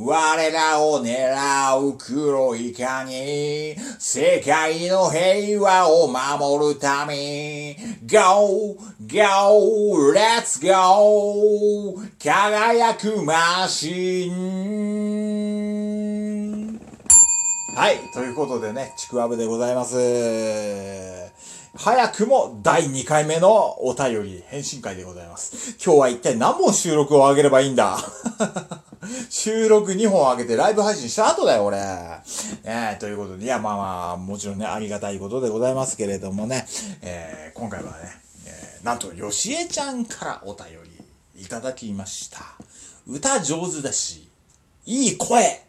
我らを狙う黒い影世界の平和を守るため Go! Go! Let's go! 輝くマシンはい。ということでね、ちくわぶでございます。早くも第2回目のお便り返信会でございます。今日は一体何本収録を上げればいいんだ？収録2本上げてライブ配信した後だよ、俺。ねえということで、いや、まあまあ、もちろんね、ありがたいことでございますけれどもね、えー今回はね、えーなんと、よしえちゃんからお便りいただきました。歌上手だし、いい声。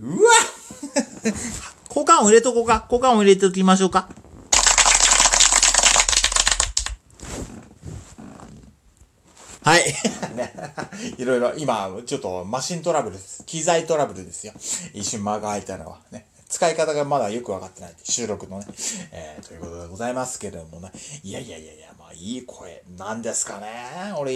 うわ交換音入れとこうか。交換音入れておきましょうか。はい。ね、いろいろ、今、ちょっとマシントラブルです。機材トラブルですよ。一瞬間が空いたのはね。使い方がまだよくわかってない。収録のね。えー、ということでございますけれどもね。いやいやいやいや、まあいい声。なんですかね。俺、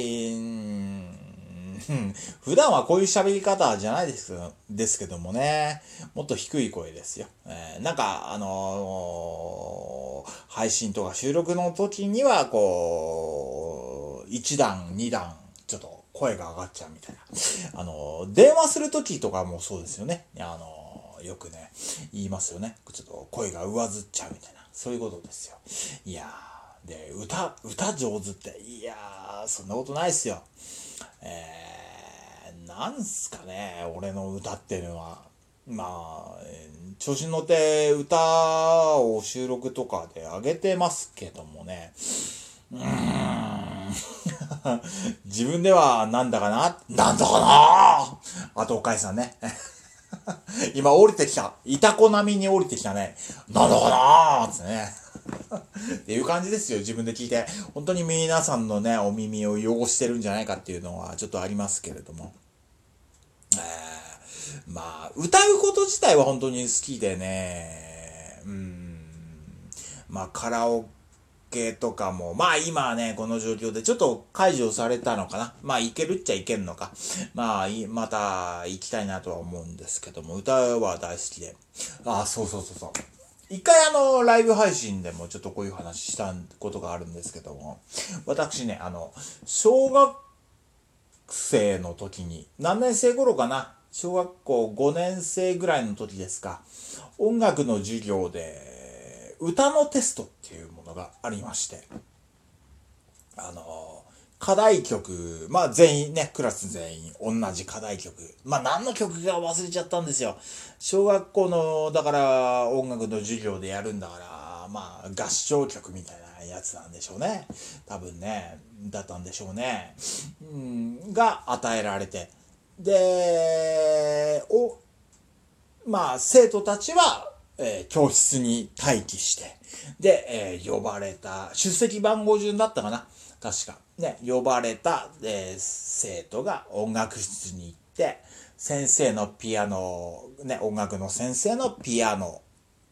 普段はこういう喋り方じゃないですけどですけどもね。もっと低い声ですよ。えーなんか、あのー配信とか収録の時には、こう、1段、2段、ちょっと声が上がっちゃうみたいな。あの電話する時とかもそうですよね。あのよくね、言いますよね。ちょっと声が上ずっちゃうみたいな。そういうことですよ。いやー、で、歌、歌上手って、いやー、そんなことないっすよ。えー、なんすかね、俺の歌っていうのは。まあ、調子に乗って歌を収録とかで上げてますけどもね。うーん。自分ではなんだかな？なんだかな？あと、おかえさんね。今降りてきた。いたこ並みに降りてきたね。なんだかな？ーってね。っていう感じですよ。自分で聞いて。本当に皆さんのね、お耳を汚してるんじゃないかっていうのはちょっとありますけれども。えーまあ、歌うこと自体は本当に好きでね。うん。まあ、カラオケとかも、まあ今はね、この状況でちょっと解除されたのかな。まあいけるっちゃいけるのか。まあ、また行きたいなとは思うんですけども、歌は大好きで。あ、そうそうそうそう。一回あの、ライブ配信でもちょっとこういう話したことがあるんですけども、私ね、あの、小学生の時に、何年生頃かな？小学校5年生ぐらいの時ですか。音楽の授業で、歌のテストっていうのがありまして、あの、課題曲、まあ全員ね、クラス全員同じ課題曲。まあ何の曲か忘れちゃったんですよ。小学校の、だから音楽の授業でやるんだから、まあ合唱曲みたいなやつなんでしょうね。多分ね、だったんでしょうね。うん、が与えられて。で、お、まあ生徒たちは、えー教室に待機して、で、えー呼ばれた、出席番号順だったかな？確か。ね、呼ばれた、えー生徒が音楽室に行って、先生のピアノ、ね、音楽の先生のピアノ、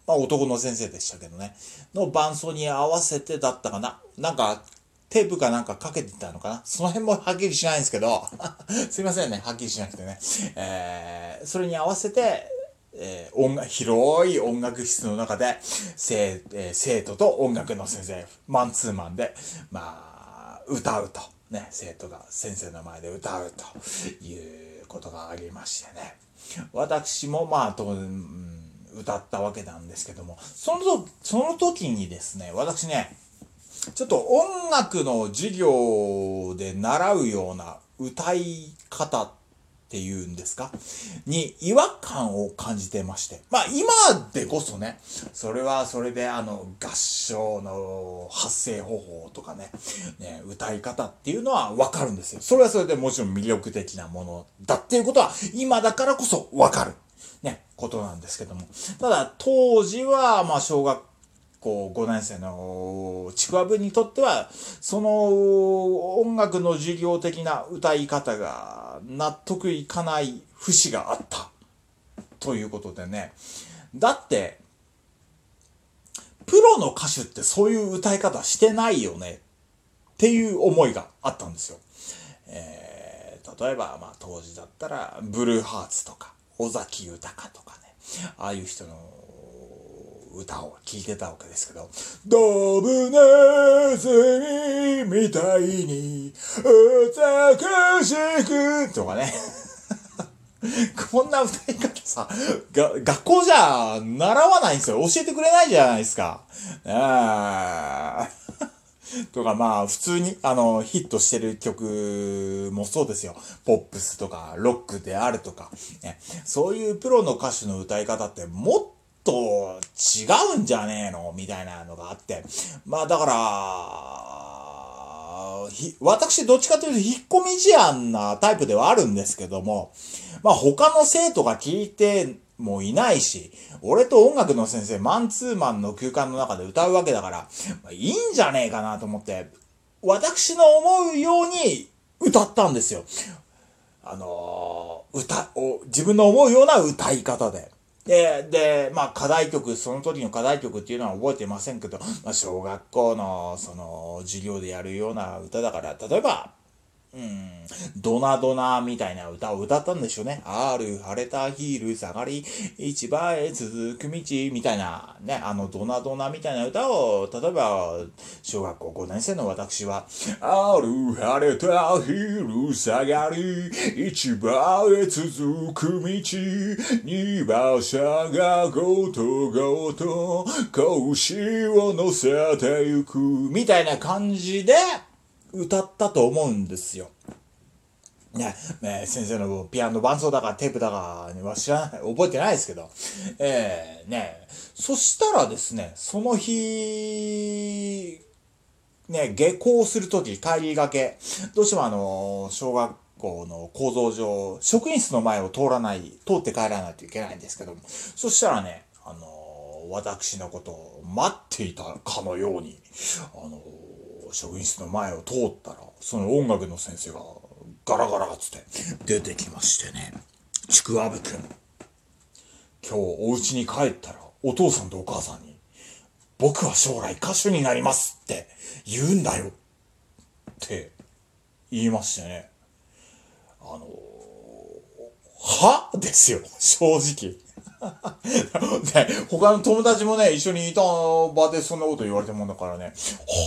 まあ男の先生でしたけどね、の伴奏に合わせてだったかな？なんか、テープかなんかかけてたのかな？その辺もはっきりしないんですけど、すいませんね、はっきりしなくてね。えーそれに合わせて、えー音楽、広い音楽室の中で、生、えー生徒と音楽の先生、マンツーマンで、まあ、歌うと。ね、生徒が先生の前で歌うということがありましてね。私もまあ、と、うん歌ったわけなんですけども、そのと、その時にですね、私ね、ちょっと音楽の授業で習うような歌い方っっていうんですか？に違和感を感じてまして。まあ今でこそね、それはそれであの合唱の発声方法とかね、ね、歌い方っていうのはわかるんですよ。それはそれでもちろん魅力的なものだっていうことは今だからこそわかる。ね、ことなんですけども。ただ当時はまあ小学校5年生のちくわぶにとっては、その音楽の授業的な歌い方が納得いかない節があった。ということでね。だって、プロの歌手ってそういう歌い方してないよね。っていう思いがあったんですよ。えー、例えば、まあ当時だったら、ブルーハーツとか、尾崎豊とかね、ああいう人の歌を聴いてたわけですけど、ドブネズミみたいに美しくとかね。こんな歌い方さ、学校じゃ習わないんですよ。教えてくれないじゃないですか。とかまあ普通にあのヒットしてる曲もそうですよ。ポップスとかロックであるとか、ね。そういうプロの歌手の歌い方ってもっと違うんじゃねえの？みたいなのがあって。まあだから、私どっちかというと引っ込み思案なタイプではあるんですけども、まあ他の生徒が聞いてもいないし、俺と音楽の先生、マンツーマンの空間の中で歌うわけだから、まあ、いいんじゃねえかなと思って、私の思うように歌ったんですよ。あのー歌を、自分の思うような歌い方で。で、で、まあ課題曲、その時の課題曲っていうのは覚えてませんけど、まあ小学校のその授業でやるような歌だから、例えば、うん、ドナドナみたいな歌を歌ったんでしょうね。ある晴れた昼下がり、市場へ続く道みたいな、ね、あのドナドナみたいな歌を、例えば、小学校5年生の私は、ある晴れた昼下がり、市場へ続く道、二馬車がごとごと、腰を乗せてゆく、みたいな感じで、歌ったと思うんですよ。ね、ね先生のピアノ伴奏だかテープだかには知らない、覚えてないですけど。えー、ね、そしたらですね、その日、ね、下校するとき、帰りがけ、どうしてもあの、小学校の構造上、職員室の前を通らない、通って帰らないといけないんですけども、そしたらね、あの、私のことを待っていたかのように、あの、職員室の前を通ったら、その音楽の先生がガラガラっつって出てきましてね、ちくわぶくん、今日お家に帰ったらお父さんとお母さんに、僕は将来歌手になりますって言うんだよって言いましてね。あのは？ですよ、正直。ね、他の友達もね、一緒にいた場でそんなこと言われてもんだからね、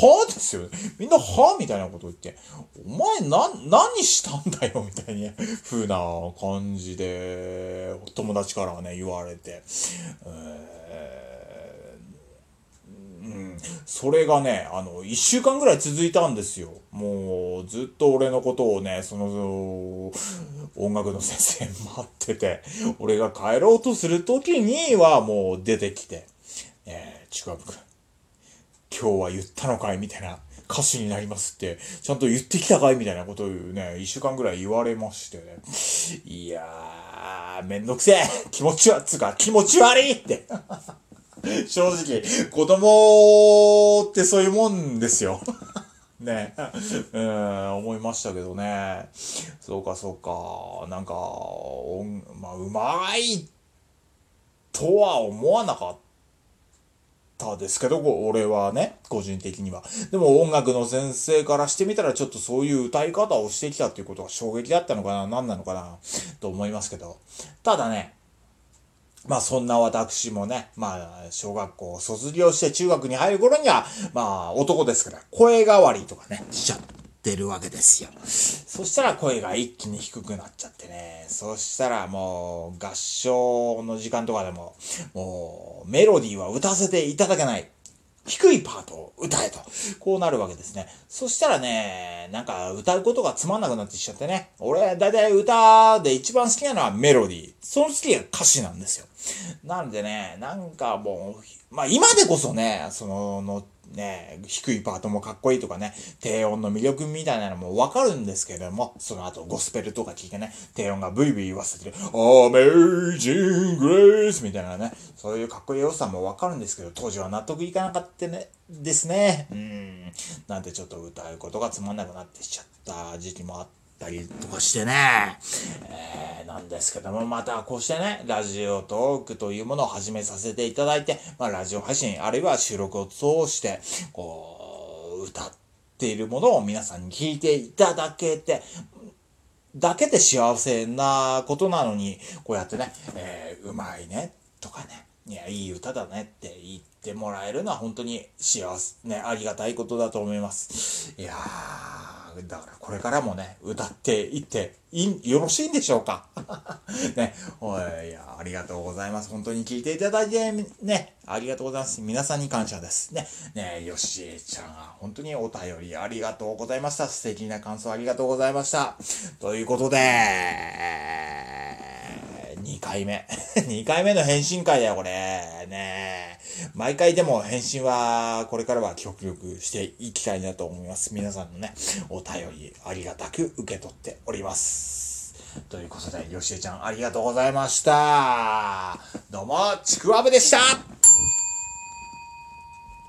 は？ですよ。ね。みんなは？みたいなこと言って、お前な、何したんだよ？みたいな風な感じで、友達からはね、言われて、えー、それがね、あの、一週間ぐらい続いたんですよ。もう、ずっと俺のことをね、その、音楽の先生待ってて、俺が帰ろうとする時にはもう出てきて、えー、ちくわぶくん、今日は言ったのかいみたいな、歌手になりますって、ちゃんと言ってきたかいみたいなことをね、一週間ぐらい言われましてね。いやー、めんどくせえ気持ちは、つか、気持ち悪いって。正直、子供ってそういうもんですよ。ねうん、思いましたけどね。そうか、そうか。なんか、音まあ、うまいとは思わなかったですけど、俺はね、個人的には。でも音楽の先生からしてみたらちょっとそういう歌い方をしてきたっていうことが衝撃だったのかな、何なのかな、と思いますけど。ただね、まあそんな私もね、まあ小学校を卒業して中学に入る頃には、まあ男ですから声変わりとかね、しちゃってるわけですよ。そしたら声が一気に低くなっちゃってね、そしたらもう合唱の時間とかでも、もうメロディーは歌わせていただけない。低いパートを歌えと。こうなるわけですね。そしたらね、なんか歌うことがつまんなくなってきちゃってね。俺、だいたい歌で一番好きなのはメロディー。その次が歌詞なんですよ。なんでね、なんかもう、まあ今でこそね、その、のね、低いパートもかっこいいとかね、低音の魅力みたいなのもわかるんですけども、その後ゴスペルとか聞いてね、低音がブイブイ言わせてる、Amazing Grace みたいなね、そういうかっこいい良さもわかるんですけど、当時は納得いかなかったね、ですね。うん。なんてちょっと歌うことがつまんなくなってしちゃった時期もあってたりとかしてね。えー、なんですけども、またこうしてね、ラジオトークというものを始めさせていただいて、まあラジオ配信、あるいは収録を通して、こう、歌っているものを皆さんに聞いていただけて、だけで幸せなことなのに、こうやってね、えー、うまいね、とかね、いや、いい歌だねって言ってもらえるのは本当に幸せ、ね、ありがたいことだと思います。いやー、だからこれからもね、歌っていって、い、よろしいんでしょうか？ね、おい、いや、ありがとうございます。本当に聞いていただいて、ね、ありがとうございます。皆さんに感謝です。ね、ね、よしえちゃん本当にお便りありがとうございました。素敵な感想ありがとうございました。ということで、回目。2回目の返信会だよ、これ。ね毎回でも返信は、これからは極力していきたいなと思います。皆さんのね、お便りありがたく受け取っております。ということで、よしえちゃんありがとうございました。どうも、ちくわぶでした